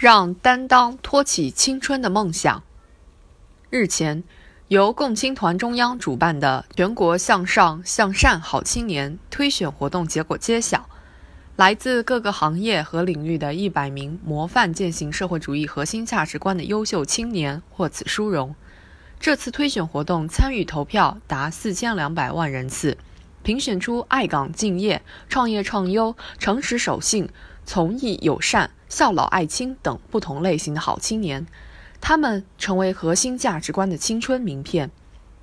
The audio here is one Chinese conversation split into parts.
让担当托起青春的梦想。日前，由共青团中央主办的全国向上向善好青年推选活动结果揭晓，来自各个行业和领域的一百名模范践行社会主义核心价值观的优秀青年获此殊荣。这次推选活动参与投票达四千两百万人次，评选出爱岗敬业、创业创优、诚实守信、从艺友善。孝老爱亲等不同类型的好青年，他们成为核心价值观的青春名片。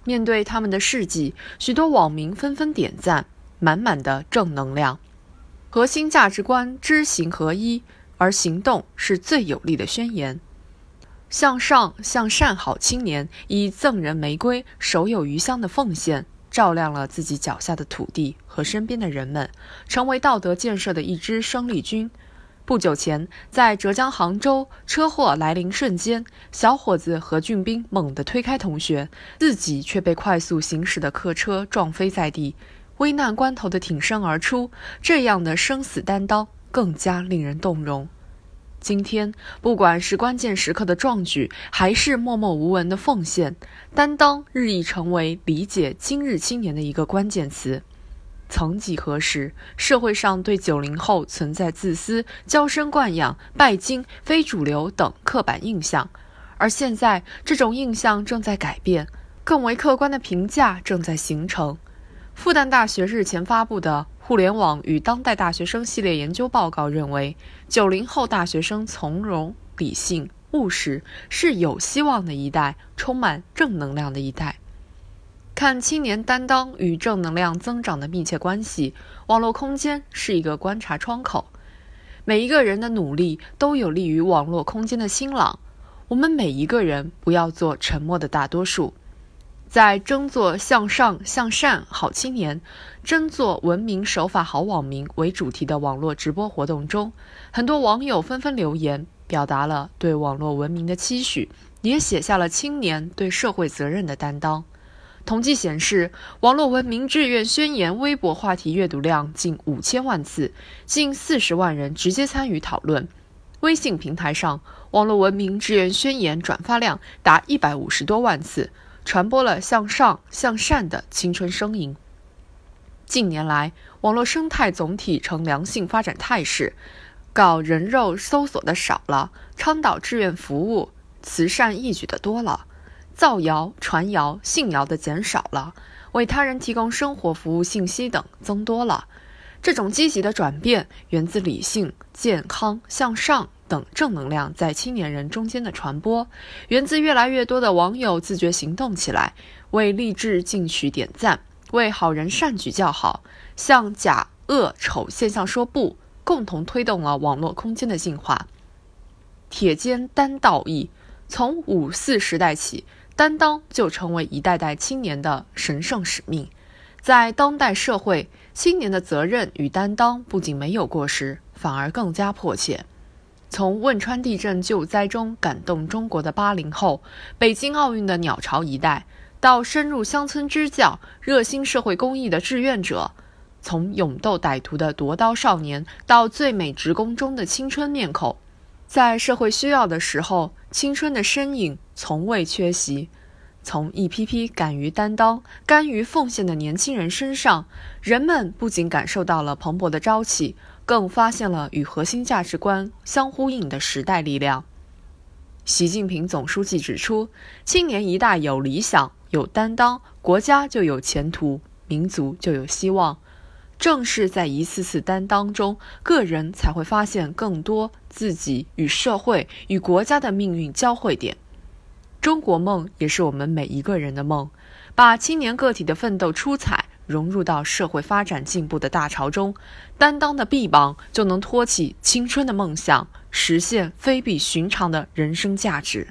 面对他们的事迹，许多网民纷纷点赞，满满的正能量。核心价值观知行合一，而行动是最有力的宣言。向上向善好青年以赠人玫瑰、手有余香的奉献，照亮了自己脚下的土地和身边的人们，成为道德建设的一支生力军。不久前，在浙江杭州，车祸来临瞬间，小伙子何俊斌猛地推开同学，自己却被快速行驶的客车撞飞在地，危难关头的挺身而出，这样的生死担当更加令人动容。今天，不管是关键时刻的壮举，还是默默无闻的奉献，担当日益成为理解今日青年的一个关键词。曾几何时，社会上对九零后存在自私、娇生惯养、拜金、非主流等刻板印象，而现在这种印象正在改变，更为客观的评价正在形成。复旦大学日前发布的《互联网与当代大学生》系列研究报告认为，九零后大学生从容、理性、务实，是有希望的一代，充满正能量的一代。看青年担当与正能量增长的密切关系，网络空间是一个观察窗口。每一个人的努力都有利于网络空间的兴朗。我们每一个人不要做沉默的大多数，在争做向上向善好青年，争做文明守法好网民为主题的网络直播活动中，很多网友纷纷留言，表达了对网络文明的期许，也写下了青年对社会责任的担当。统计显示，网络文明志愿宣言微博话题阅读量近五千万次，近四十万人直接参与讨论。微信平台上，网络文明志愿宣言转发量达一百五十多万次，传播了向上向善的青春声音。近年来，网络生态总体呈良性发展态势，搞人肉搜索的少了，倡导志愿服务、慈善义举的多了。造谣、传谣、信谣的减少了，为他人提供生活服务信息等增多了。这种积极的转变源自理性、健康、向上等正能量在青年人中间的传播，源自越来越多的网友自觉行动起来，为励志进取点赞，为好人善举叫好，向假恶丑现象说不，共同推动了网络空间的进化。铁肩担道义，从五四时代起。担当就成为一代代青年的神圣使命，在当代社会，青年的责任与担当不仅没有过时，反而更加迫切。从汶川地震救灾中感动中国的八零后，北京奥运的鸟巢一代，到深入乡村支教、热心社会公益的志愿者；从勇斗歹徒的夺刀少年，到最美职工中的青春面孔。在社会需要的时候，青春的身影从未缺席。从一批批敢于担当、甘于奉献的年轻人身上，人们不仅感受到了蓬勃的朝气，更发现了与核心价值观相呼应的时代力量。习近平总书记指出：“青年一代有理想、有担当，国家就有前途，民族就有希望。”正是在一次次担当中，个人才会发现更多自己与社会、与国家的命运交汇点。中国梦也是我们每一个人的梦，把青年个体的奋斗出彩融入到社会发展进步的大潮中，担当的臂膀就能托起青春的梦想，实现非比寻常的人生价值。